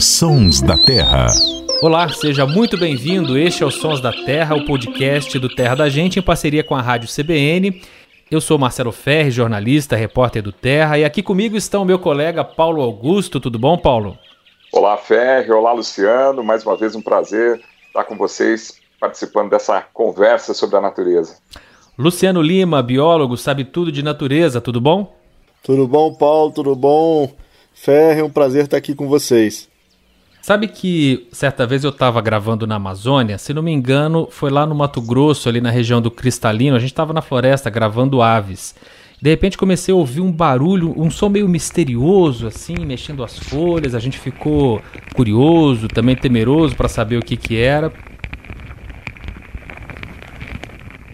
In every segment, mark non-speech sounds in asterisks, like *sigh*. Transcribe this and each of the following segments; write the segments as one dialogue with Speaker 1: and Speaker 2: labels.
Speaker 1: Sons da Terra.
Speaker 2: Olá, seja muito bem-vindo. Este é o Sons da Terra, o podcast do Terra da Gente em parceria com a Rádio CBN. Eu sou Marcelo Ferri, jornalista, repórter do Terra, e aqui comigo está o meu colega Paulo Augusto. Tudo bom, Paulo?
Speaker 3: Olá, Ferri. Olá, Luciano. Mais uma vez um prazer estar com vocês participando dessa conversa sobre a natureza.
Speaker 2: Luciano Lima, biólogo, sabe tudo de natureza, tudo bom?
Speaker 4: Tudo bom, Paulo? Tudo bom? Ferre, é um prazer estar aqui com vocês.
Speaker 2: Sabe que certa vez eu estava gravando na Amazônia, se não me engano, foi lá no Mato Grosso, ali na região do Cristalino, a gente estava na floresta gravando aves. De repente comecei a ouvir um barulho, um som meio misterioso, assim, mexendo as folhas. A gente ficou curioso, também temeroso para saber o que, que era.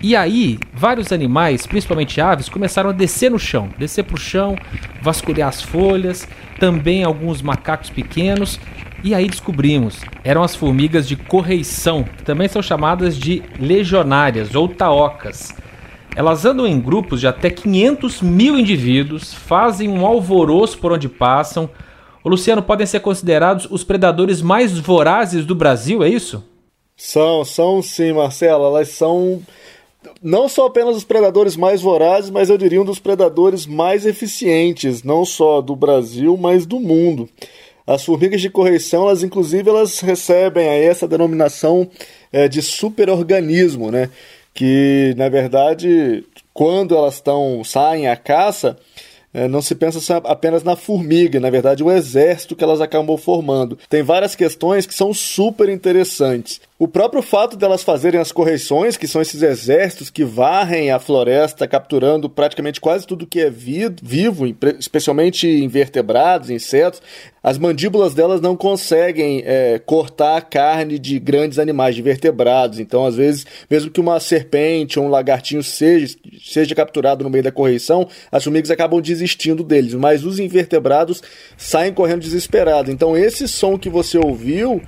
Speaker 2: E aí, vários animais, principalmente aves, começaram a descer no chão, descer para o chão, vasculhar as folhas, também alguns macacos pequenos. E aí descobrimos, eram as formigas de correição, que também são chamadas de legionárias ou taocas. Elas andam em grupos de até 500 mil indivíduos, fazem um alvoroço por onde passam. O Luciano, podem ser considerados os predadores mais vorazes do Brasil, é isso?
Speaker 4: São, são sim, Marcelo. Elas são não só apenas os predadores mais vorazes, mas eu diria um dos predadores mais eficientes, não só do Brasil, mas do mundo. As formigas de correição, elas inclusive elas recebem aí essa denominação é, de superorganismo, né? Que na verdade, quando elas estão saem à caça, é, não se pensa apenas na formiga, na verdade, o exército que elas acabam formando. Tem várias questões que são super interessantes. O próprio fato delas fazerem as correições, que são esses exércitos que varrem a floresta, capturando praticamente quase tudo que é vivo, especialmente invertebrados, insetos, as mandíbulas delas não conseguem é, cortar a carne de grandes animais, de vertebrados. Então, às vezes, mesmo que uma serpente ou um lagartinho seja, seja capturado no meio da correição, as formigas acabam desistindo deles, mas os invertebrados saem correndo desesperados. Então, esse som que você ouviu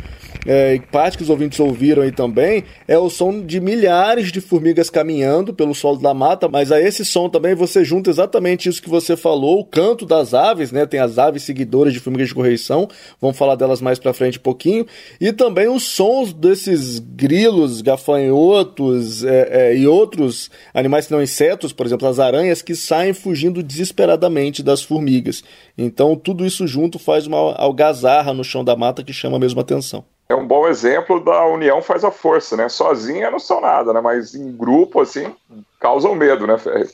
Speaker 4: é, parte que os ouvintes ouviram aí também, é o som de milhares de formigas caminhando pelo solo da mata, mas a esse som também você junta exatamente isso que você falou, o canto das aves, né? Tem as aves seguidoras de formigas de correição, vamos falar delas mais pra frente um pouquinho, e também os sons desses grilos, gafanhotos é, é, e outros animais que não insetos, por exemplo, as aranhas que saem fugindo desesperadamente das formigas. Então, tudo isso junto faz uma algazarra no chão da mata que chama mesmo atenção
Speaker 3: é um bom exemplo da união faz a força, né? Sozinha não são nada, né? Mas em grupo, assim, causam medo, né, Ferre?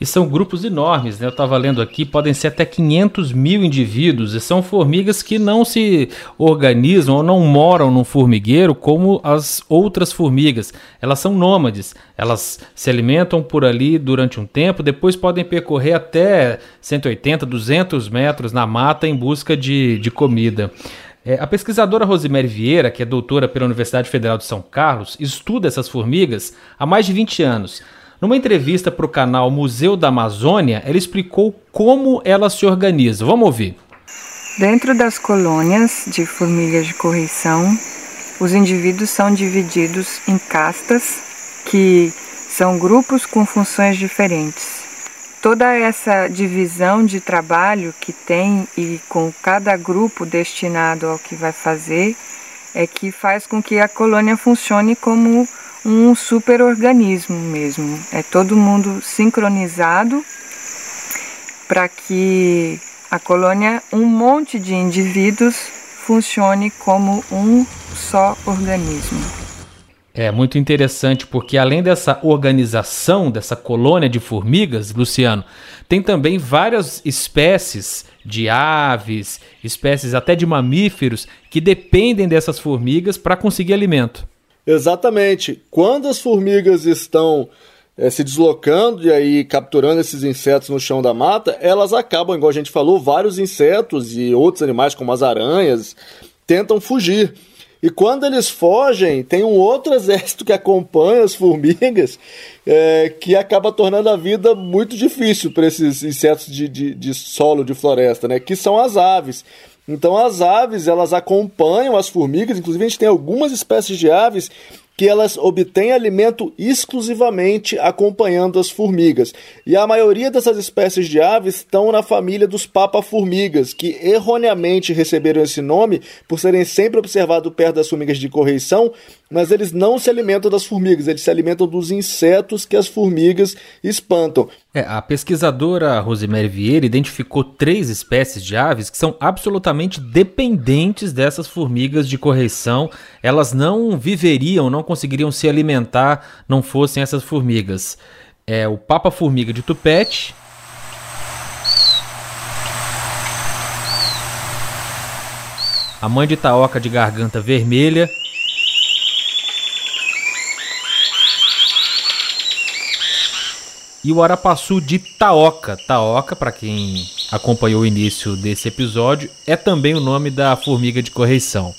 Speaker 2: E são grupos enormes, né? Eu estava lendo aqui, podem ser até 500 mil indivíduos, e são formigas que não se organizam ou não moram num formigueiro como as outras formigas. Elas são nômades, elas se alimentam por ali durante um tempo, depois podem percorrer até 180, 200 metros na mata em busca de, de comida. É, a pesquisadora Rosemary Vieira, que é doutora pela Universidade Federal de São Carlos, estuda essas formigas há mais de 20 anos. Numa entrevista para o canal Museu da Amazônia, ela explicou como elas se organizam. Vamos ouvir.
Speaker 5: Dentro das colônias de formigas de correição, os indivíduos são divididos em castas, que são grupos com funções diferentes toda essa divisão de trabalho que tem e com cada grupo destinado ao que vai fazer é que faz com que a colônia funcione como um superorganismo mesmo. É todo mundo sincronizado para que a colônia, um monte de indivíduos, funcione como um só organismo.
Speaker 2: É muito interessante porque além dessa organização, dessa colônia de formigas, Luciano, tem também várias espécies de aves, espécies até de mamíferos que dependem dessas formigas para conseguir alimento.
Speaker 4: Exatamente. Quando as formigas estão é, se deslocando e aí capturando esses insetos no chão da mata, elas acabam, igual a gente falou, vários insetos e outros animais como as aranhas tentam fugir. E quando eles fogem, tem um outro *laughs* exército que acompanha as formigas, é, que acaba tornando a vida muito difícil para esses insetos de, de, de solo de floresta, né? Que são as aves. Então as aves elas acompanham as formigas, inclusive a gente tem algumas espécies de aves que elas obtêm alimento exclusivamente acompanhando as formigas. E a maioria dessas espécies de aves estão na família dos papa-formigas, que erroneamente receberam esse nome por serem sempre observados perto das formigas de correição, mas eles não se alimentam das formigas, eles se alimentam dos insetos que as formigas espantam.
Speaker 2: É, a pesquisadora Rosemary Vieira identificou três espécies de aves que são absolutamente dependentes dessas formigas de correição. Elas não viveriam, não conseguiriam se alimentar não fossem essas formigas. É o papa-formiga de tupete, a mãe de taoca de garganta vermelha e o arapaçu de Taoca. Taoca, para quem acompanhou o início desse episódio, é também o nome da formiga de correição.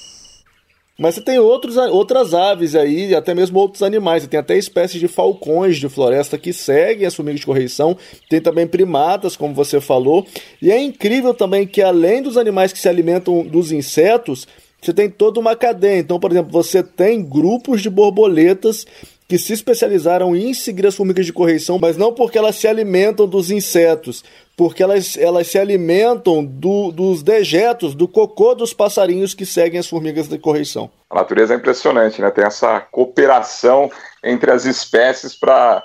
Speaker 4: Mas você tem outros, outras aves aí, até mesmo outros animais. Você tem até espécies de falcões de floresta que seguem as formigas de correição. Tem também primatas, como você falou. E é incrível também que, além dos animais que se alimentam dos insetos, você tem toda uma cadeia. Então, por exemplo, você tem grupos de borboletas que se especializaram em seguir as formigas de correição, mas não porque elas se alimentam dos insetos, porque elas, elas se alimentam do, dos dejetos, do cocô dos passarinhos que seguem as formigas de correição.
Speaker 3: A natureza é impressionante, né? Tem essa cooperação entre as espécies para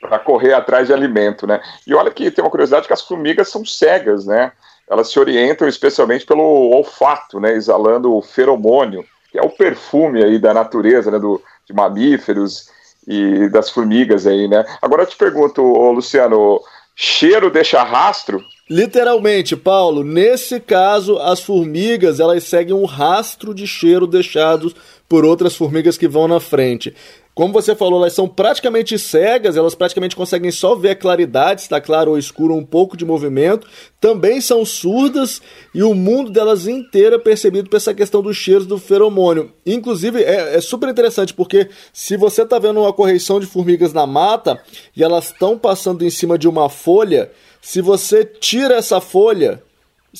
Speaker 3: para correr atrás de alimento, né? E olha que tem uma curiosidade que as formigas são cegas, né? Elas se orientam especialmente pelo olfato, né? Exalando o feromônio, que é o perfume aí da natureza, né? Do, de mamíferos e das formigas aí, né? Agora eu te pergunto, Luciano, cheiro deixa rastro?
Speaker 4: Literalmente, Paulo, nesse caso, as formigas elas seguem um rastro de cheiro deixados por outras formigas que vão na frente. Como você falou, elas são praticamente cegas, elas praticamente conseguem só ver a claridade, está claro ou escuro, um pouco de movimento. Também são surdas e o mundo delas inteiro é percebido por essa questão dos cheiros do feromônio. Inclusive, é, é super interessante porque se você está vendo uma correição de formigas na mata e elas estão passando em cima de uma folha, se você tira essa folha,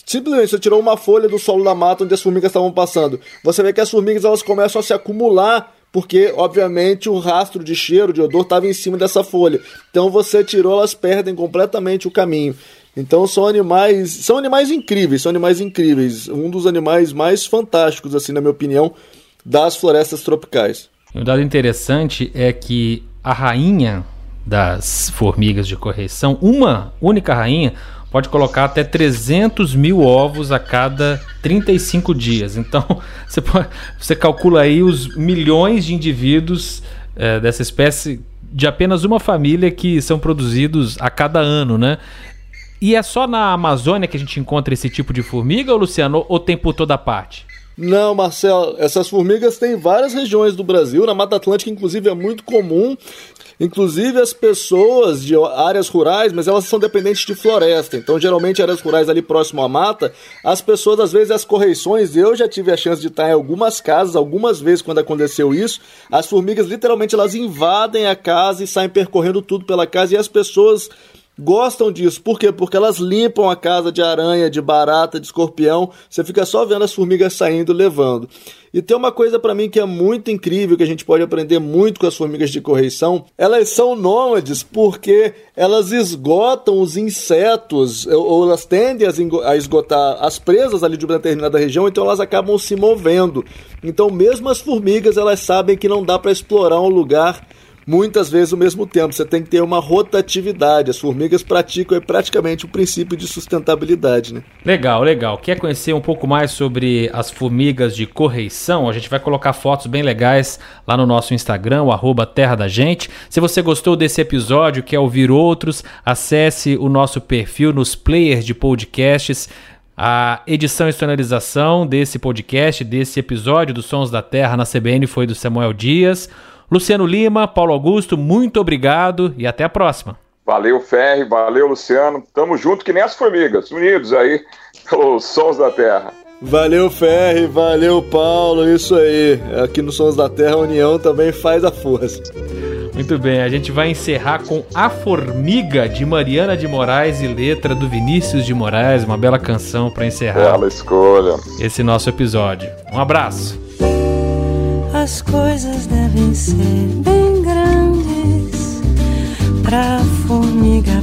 Speaker 4: Simplesmente você tirou uma folha do solo da mata onde as formigas estavam passando. Você vê que as formigas elas começam a se acumular porque obviamente o rastro de cheiro, de odor estava em cima dessa folha. Então você tirou, elas perdem completamente o caminho. Então são animais, são animais incríveis, são animais incríveis, um dos animais mais fantásticos assim, na minha opinião, das florestas tropicais.
Speaker 2: Um dado interessante é que a rainha das formigas de correção, uma única rainha, pode colocar até 300 mil ovos a cada 35 dias. Então, *laughs* você, pode, você calcula aí os milhões de indivíduos é, dessa espécie de apenas uma família que são produzidos a cada ano, né? E é só na Amazônia que a gente encontra esse tipo de formiga, Luciano, ou tem por toda parte?
Speaker 4: Não, Marcelo, essas formigas têm várias regiões do Brasil. Na Mata Atlântica, inclusive, é muito comum. Inclusive as pessoas de áreas rurais, mas elas são dependentes de floresta. Então, geralmente, áreas rurais ali próximo à mata, as pessoas, às vezes, as correições, eu já tive a chance de estar em algumas casas, algumas vezes quando aconteceu isso, as formigas literalmente elas invadem a casa e saem percorrendo tudo pela casa e as pessoas gostam disso. Por quê? Porque elas limpam a casa de aranha, de barata, de escorpião. Você fica só vendo as formigas saindo, levando. E tem uma coisa para mim que é muito incrível, que a gente pode aprender muito com as formigas de correição. Elas são nômades porque elas esgotam os insetos, ou elas tendem a esgotar as presas ali de uma determinada região, então elas acabam se movendo. Então, mesmo as formigas, elas sabem que não dá para explorar um lugar muitas vezes ao mesmo tempo. Você tem que ter uma rotatividade. As formigas praticam praticamente o princípio de sustentabilidade. Né?
Speaker 2: Legal, legal. Quer conhecer um pouco mais sobre as formigas de correição? A gente vai colocar fotos bem legais lá no nosso Instagram, o Terra da Gente. Se você gostou desse episódio, quer ouvir outros, acesse o nosso perfil nos players de podcasts. A edição e sonorização desse podcast, desse episódio dos Sons da Terra na CBN foi do Samuel Dias. Luciano Lima, Paulo Augusto, muito obrigado e até a próxima.
Speaker 3: Valeu, Ferri, valeu, Luciano. Tamo junto que nem as formigas, unidos aí pelos Sons da Terra.
Speaker 4: Valeu, Ferri, valeu, Paulo, isso aí. Aqui no Sons da Terra, a união também faz a força.
Speaker 2: Muito bem, a gente vai encerrar com A Formiga de Mariana de Moraes e letra do Vinícius de Moraes, uma bela canção para encerrar.
Speaker 3: Bela escolha.
Speaker 2: Esse nosso episódio. Um abraço.
Speaker 1: As coisas devem ser bem grandes pra formiga